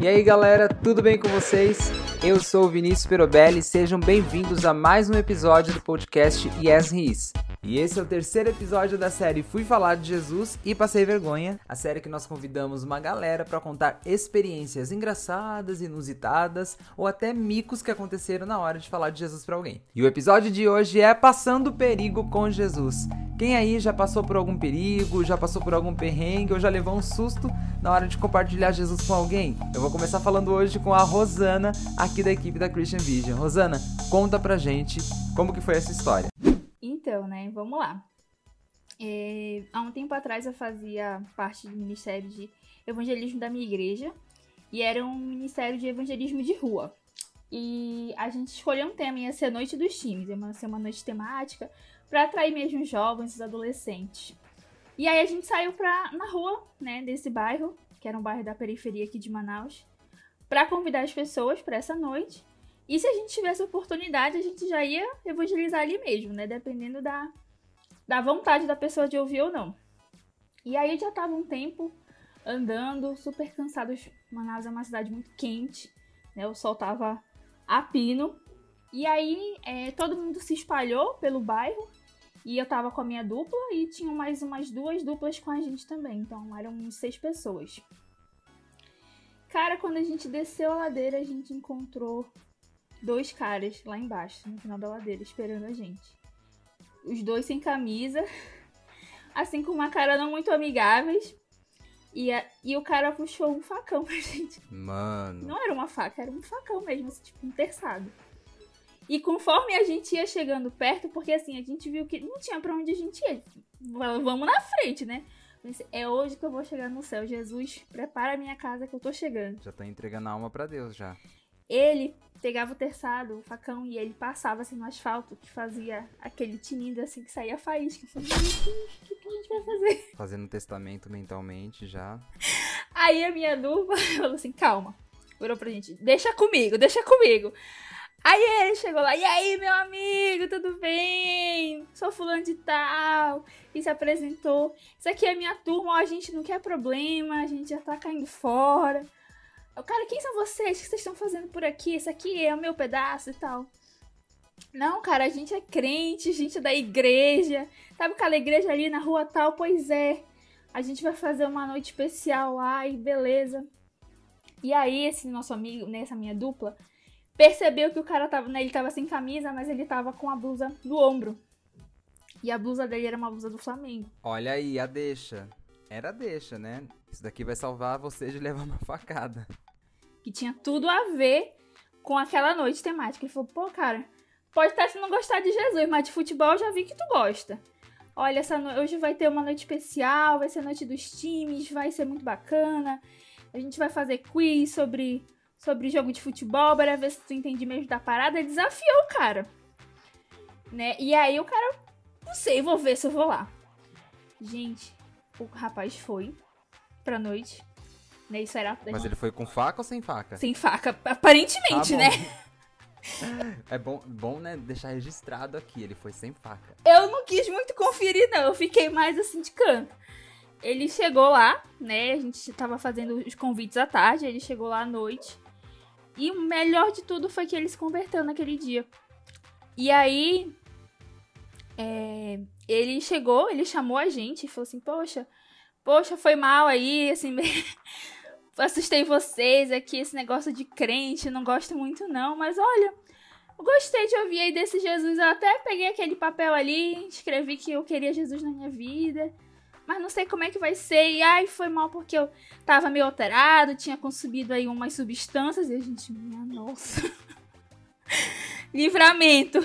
E aí galera, tudo bem com vocês? Eu sou o Vinícius Perobelli, sejam bem-vindos a mais um episódio do podcast Yes Is. E esse é o terceiro episódio da série Fui Falar de Jesus e Passei Vergonha, a série que nós convidamos uma galera para contar experiências engraçadas, inusitadas ou até micos que aconteceram na hora de falar de Jesus para alguém. E o episódio de hoje é Passando Perigo com Jesus. Quem aí já passou por algum perigo, já passou por algum perrengue ou já levou um susto na hora de compartilhar Jesus com alguém? Eu vou começar falando hoje com a Rosana, aqui da equipe da Christian Vision. Rosana, conta pra gente como que foi essa história. Então, né, vamos lá. É, há um tempo atrás eu fazia parte do ministério de evangelismo da minha igreja e era um ministério de evangelismo de rua. E a gente escolheu um tema, ia ser a Noite dos Times, ia ser uma noite temática para atrair mesmo os jovens, os adolescentes. E aí a gente saiu pra, na rua, né, desse bairro, que era um bairro da periferia aqui de Manaus, para convidar as pessoas para essa noite e se a gente tivesse oportunidade, a gente já ia evangelizar ali mesmo, né? Dependendo da, da vontade da pessoa de ouvir ou não. E aí já tava um tempo andando, super cansados. Manaus é uma cidade muito quente, né? O sol tava a pino. E aí é, todo mundo se espalhou pelo bairro. E eu tava com a minha dupla e tinham mais umas duas duplas com a gente também. Então eram uns seis pessoas. Cara, quando a gente desceu a ladeira, a gente encontrou dois caras lá embaixo, no final da ladeira, esperando a gente. Os dois sem camisa, assim com uma cara não muito amigáveis. E, a, e o cara puxou um facão pra gente. Mano. Não era uma faca, era um facão mesmo, assim, tipo um terçado. E conforme a gente ia chegando perto, porque assim, a gente viu que não tinha pra onde a gente ir. Vamos na frente, né? É hoje que eu vou chegar no céu. Jesus, prepara a minha casa que eu tô chegando. Já tá entregando a alma para Deus já. Ele pegava o terçado, o facão, e ele passava assim no asfalto, que fazia aquele tinindo assim que saía faísca. Eu falei, o que, a gente vai fazer? Fazendo testamento mentalmente já. Aí a minha dupla falou assim: calma. Virou pra gente, deixa comigo, deixa comigo. Aí ele chegou lá, e aí, meu amigo, tudo bem? Sou fulano de tal. E se apresentou. Isso aqui é minha turma, ó, a gente não quer problema, a gente já tá caindo fora. Cara, quem são vocês? O que vocês estão fazendo por aqui? Esse aqui é o meu pedaço e tal. Não, cara, a gente é crente, a gente é da igreja. Sabe aquela igreja ali na rua tal? Pois é. A gente vai fazer uma noite especial lá e beleza. E aí, esse nosso amigo, nessa minha dupla, percebeu que o cara tava, né, ele tava sem camisa, mas ele tava com a blusa no ombro. E a blusa dele era uma blusa do Flamengo. Olha aí, a deixa. Era a deixa, né? Isso daqui vai salvar você de levar uma facada que tinha tudo a ver com aquela noite temática. Ele falou, pô, cara, pode estar se não gostar de Jesus, mas de futebol eu já vi que tu gosta. Olha, essa no... hoje vai ter uma noite especial, vai ser a noite dos times, vai ser muito bacana. A gente vai fazer quiz sobre, sobre jogo de futebol, para ver se tu entende mesmo da parada. Ele desafiou o cara. Né? E aí o cara, não sei, vou ver se eu vou lá. Gente, o rapaz foi pra noite. Né? Isso era. Mas ele foi com faca ou sem faca? Sem faca, aparentemente, tá né? É bom, bom, né, deixar registrado aqui, ele foi sem faca. Eu não quis muito conferir, não, eu fiquei mais assim de canto. Ele chegou lá, né, a gente tava fazendo os convites à tarde, ele chegou lá à noite. E o melhor de tudo foi que ele se converteu naquele dia. E aí, é, ele chegou, ele chamou a gente e falou assim, poxa, poxa, foi mal aí, assim, assustei vocês aqui, esse negócio de crente, não gosto muito não, mas olha, gostei de ouvir aí desse Jesus, eu até peguei aquele papel ali, escrevi que eu queria Jesus na minha vida, mas não sei como é que vai ser, e ai, foi mal porque eu tava meio alterado, tinha consumido aí umas substâncias, e a gente, minha nossa, livramento.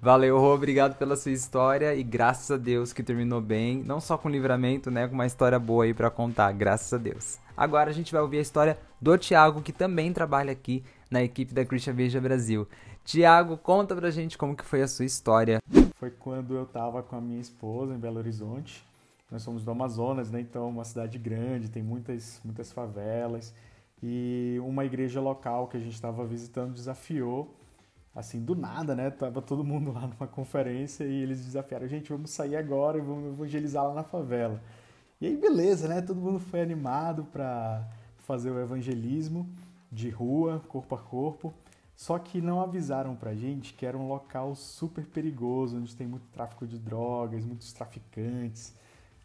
Valeu, Rô, obrigado pela sua história e graças a Deus que terminou bem, não só com livramento, né, com uma história boa aí para contar, graças a Deus. Agora a gente vai ouvir a história do Thiago, que também trabalha aqui na equipe da Christian Veja Brasil. Tiago, conta pra gente como que foi a sua história. Foi quando eu tava com a minha esposa em Belo Horizonte. Nós somos do Amazonas, né? Então, uma cidade grande, tem muitas, muitas favelas. E uma igreja local que a gente estava visitando desafiou, assim, do nada, né? Tava todo mundo lá numa conferência e eles desafiaram, gente, vamos sair agora e vamos evangelizar lá na favela. E aí, beleza, né? Todo mundo foi animado para fazer o evangelismo de rua, corpo a corpo. Só que não avisaram pra gente que era um local super perigoso, onde tem muito tráfico de drogas, muitos traficantes,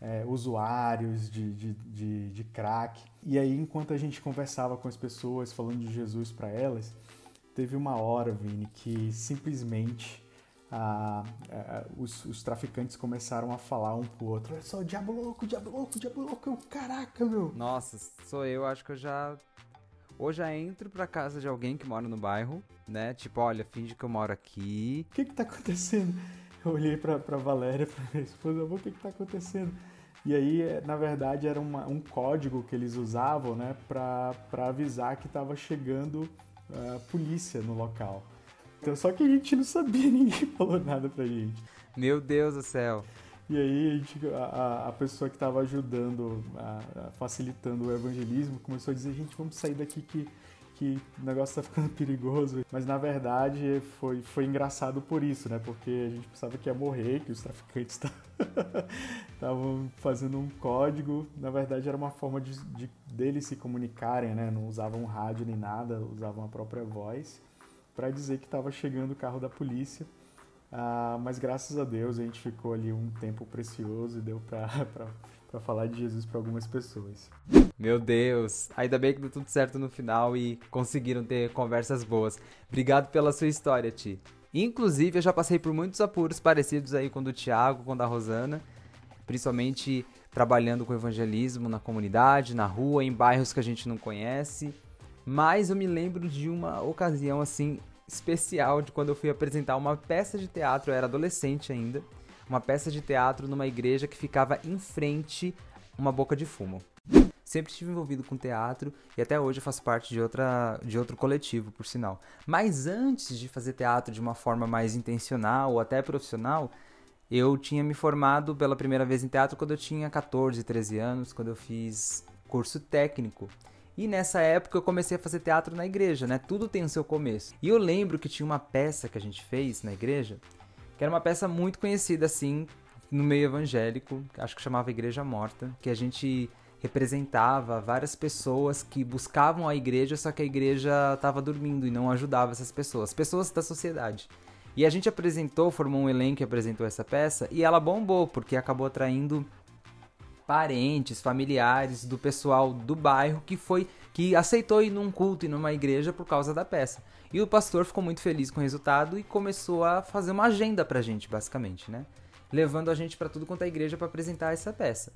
é, usuários de, de, de, de crack. E aí, enquanto a gente conversava com as pessoas, falando de Jesus para elas, teve uma hora, Vini, que simplesmente a, a, os, os, traficantes começaram a falar um pro outro: olha só, o diabo louco, o diabo louco, o diabo louco, eu, caraca, meu. Nossa, sou eu, acho que eu já. Ou já entro pra casa de alguém que mora no bairro, né? Tipo, olha, finge que eu moro aqui. O que que tá acontecendo? Eu olhei pra, pra Valéria, pra minha esposa, o que que tá acontecendo? E aí, na verdade, era uma, um código que eles usavam, né, pra, pra avisar que tava chegando a polícia no local. Então, só que a gente não sabia, ninguém falou nada pra gente. Meu Deus do céu. E aí a, gente, a, a pessoa que estava ajudando, a, facilitando o evangelismo, começou a dizer, gente, vamos sair daqui que, que o negócio está ficando perigoso. Mas na verdade foi, foi engraçado por isso, né? Porque a gente pensava que ia morrer, que os traficantes estavam fazendo um código. Na verdade era uma forma de, de deles se comunicarem, né? Não usavam rádio nem nada, usavam a própria voz para dizer que estava chegando o carro da polícia. Ah, mas graças a Deus a gente ficou ali um tempo precioso e deu para falar de Jesus para algumas pessoas. Meu Deus, ainda bem que deu tudo certo no final e conseguiram ter conversas boas. Obrigado pela sua história, Ti. Inclusive, eu já passei por muitos apuros parecidos aí com o do Tiago, com o da Rosana, principalmente trabalhando com evangelismo na comunidade, na rua, em bairros que a gente não conhece. Mas eu me lembro de uma ocasião assim especial de quando eu fui apresentar uma peça de teatro, eu era adolescente ainda, uma peça de teatro numa igreja que ficava em frente uma boca de fumo. Sempre estive envolvido com teatro e até hoje faço parte de, outra, de outro coletivo, por sinal. Mas antes de fazer teatro de uma forma mais intencional ou até profissional, eu tinha me formado pela primeira vez em teatro quando eu tinha 14, 13 anos, quando eu fiz curso técnico. E nessa época eu comecei a fazer teatro na igreja, né? Tudo tem o seu começo. E eu lembro que tinha uma peça que a gente fez na igreja, que era uma peça muito conhecida assim no meio evangélico, acho que chamava Igreja Morta, que a gente representava várias pessoas que buscavam a igreja, só que a igreja estava dormindo e não ajudava essas pessoas, pessoas da sociedade. E a gente apresentou, formou um elenco e apresentou essa peça e ela bombou porque acabou atraindo parentes, familiares do pessoal do bairro que foi que aceitou ir num culto e numa igreja por causa da peça. E o pastor ficou muito feliz com o resultado e começou a fazer uma agenda pra gente, basicamente, né? Levando a gente para tudo quanto é igreja para apresentar essa peça.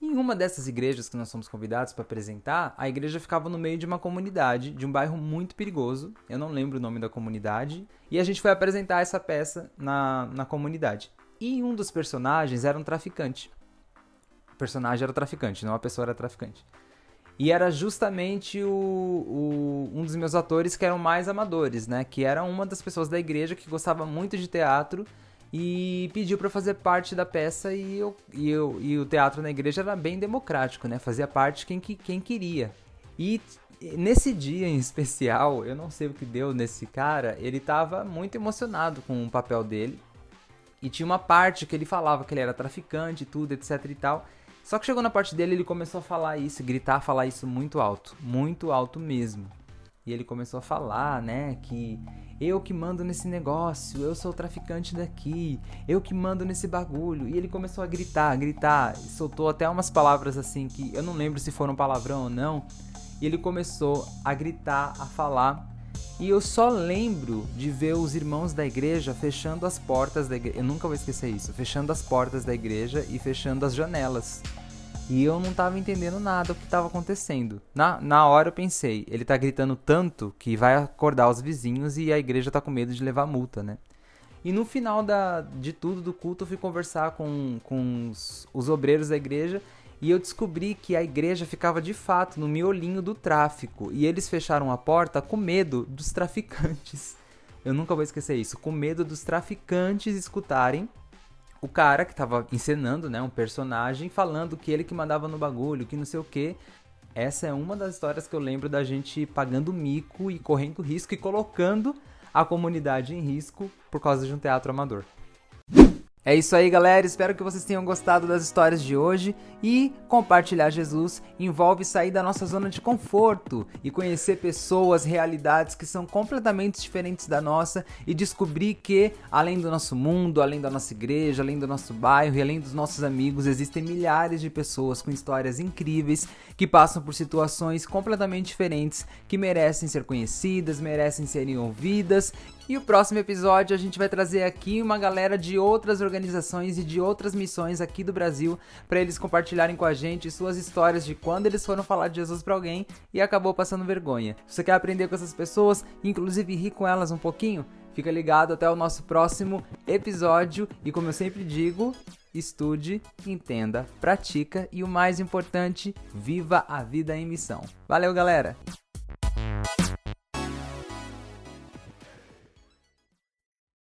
Em uma dessas igrejas que nós fomos convidados para apresentar, a igreja ficava no meio de uma comunidade, de um bairro muito perigoso. Eu não lembro o nome da comunidade. E a gente foi apresentar essa peça na, na comunidade. E um dos personagens era um traficante. O personagem era traficante, não a pessoa era traficante. E era justamente o, o, um dos meus atores que eram mais amadores, né? Que era uma das pessoas da igreja que gostava muito de teatro e pediu para fazer parte da peça e, eu, e, eu, e o teatro na igreja era bem democrático, né? Fazia parte quem, quem queria. E nesse dia em especial, eu não sei o que deu nesse cara, ele tava muito emocionado com o papel dele. E tinha uma parte que ele falava que ele era traficante e tudo, etc e tal. Só que chegou na parte dele, ele começou a falar isso, gritar, falar isso muito alto, muito alto mesmo. E ele começou a falar, né, que eu que mando nesse negócio, eu sou o traficante daqui, eu que mando nesse bagulho. E ele começou a gritar, gritar, soltou até umas palavras assim que eu não lembro se foram palavrão ou não. E ele começou a gritar, a falar. E eu só lembro de ver os irmãos da igreja fechando as portas da igreja. Eu nunca vou esquecer isso. Fechando as portas da igreja e fechando as janelas. E eu não tava entendendo nada o que tava acontecendo. Na, na hora eu pensei, ele tá gritando tanto que vai acordar os vizinhos e a igreja tá com medo de levar multa, né? E no final da, de tudo do culto eu fui conversar com, com os, os obreiros da igreja e eu descobri que a igreja ficava de fato no miolinho do tráfico e eles fecharam a porta com medo dos traficantes. Eu nunca vou esquecer isso, com medo dos traficantes escutarem o cara que estava encenando, né, um personagem falando que ele que mandava no bagulho, que não sei o que. Essa é uma das histórias que eu lembro da gente pagando mico e correndo risco e colocando a comunidade em risco por causa de um teatro amador. É isso aí, galera. Espero que vocês tenham gostado das histórias de hoje. E compartilhar Jesus envolve sair da nossa zona de conforto e conhecer pessoas, realidades que são completamente diferentes da nossa e descobrir que, além do nosso mundo, além da nossa igreja, além do nosso bairro e além dos nossos amigos, existem milhares de pessoas com histórias incríveis que passam por situações completamente diferentes que merecem ser conhecidas, merecem serem ouvidas e o próximo episódio a gente vai trazer aqui uma galera de outras organizações e de outras missões aqui do Brasil para eles compartilharem com a gente suas histórias de quando eles foram falar de Jesus para alguém e acabou passando vergonha. Se você quer aprender com essas pessoas, inclusive rir com elas um pouquinho, fica ligado até o nosso próximo episódio e como eu sempre digo, estude, entenda, pratica e o mais importante, viva a vida em missão. Valeu, galera!